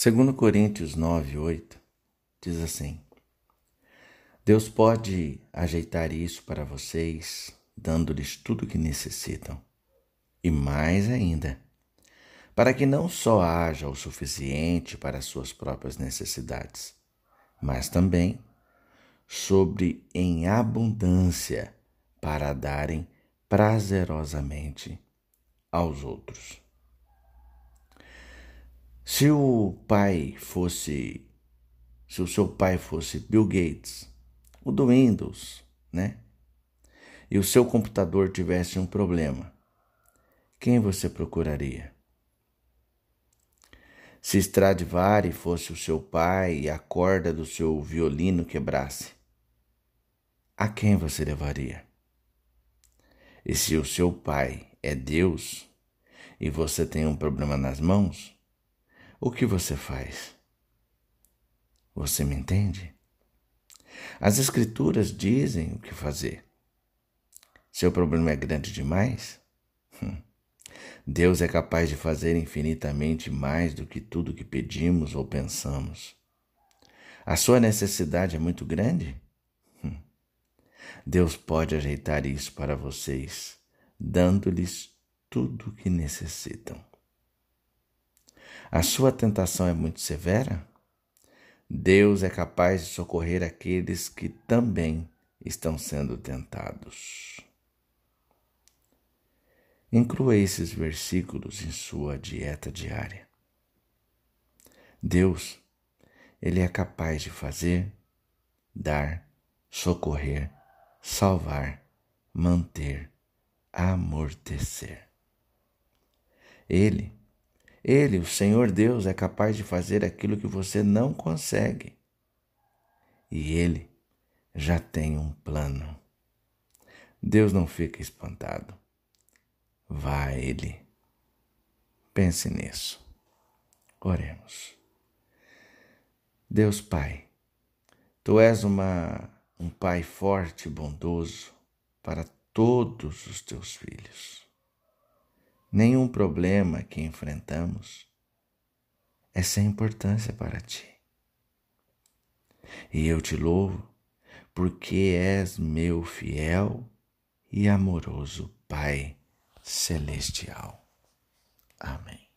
Segundo Coríntios 9, 8, diz assim: Deus pode ajeitar isso para vocês, dando-lhes tudo o que necessitam, e mais ainda, para que não só haja o suficiente para suas próprias necessidades, mas também sobre em abundância para darem prazerosamente aos outros. Se o pai fosse, se o seu pai fosse Bill Gates, o do Windows, né? E o seu computador tivesse um problema, quem você procuraria? Se Stradivari fosse o seu pai e a corda do seu violino quebrasse, a quem você levaria? E se o seu pai é Deus e você tem um problema nas mãos, o que você faz? Você me entende? As Escrituras dizem o que fazer. Seu problema é grande demais? Hum. Deus é capaz de fazer infinitamente mais do que tudo que pedimos ou pensamos. A sua necessidade é muito grande? Hum. Deus pode ajeitar isso para vocês, dando-lhes tudo o que necessitam. A sua tentação é muito severa? Deus é capaz de socorrer aqueles que também estão sendo tentados. Inclua esses versículos em sua dieta diária. Deus, Ele é capaz de fazer, dar, socorrer, salvar, manter, amortecer. Ele ele, o Senhor Deus, é capaz de fazer aquilo que você não consegue. E Ele já tem um plano. Deus não fica espantado. Vá a Ele. Pense nisso. Oremos. Deus Pai, Tu és uma, um Pai forte e bondoso para todos os Teus filhos. Nenhum problema que enfrentamos é sem importância para ti. E eu te louvo porque és meu fiel e amoroso Pai Celestial. Amém.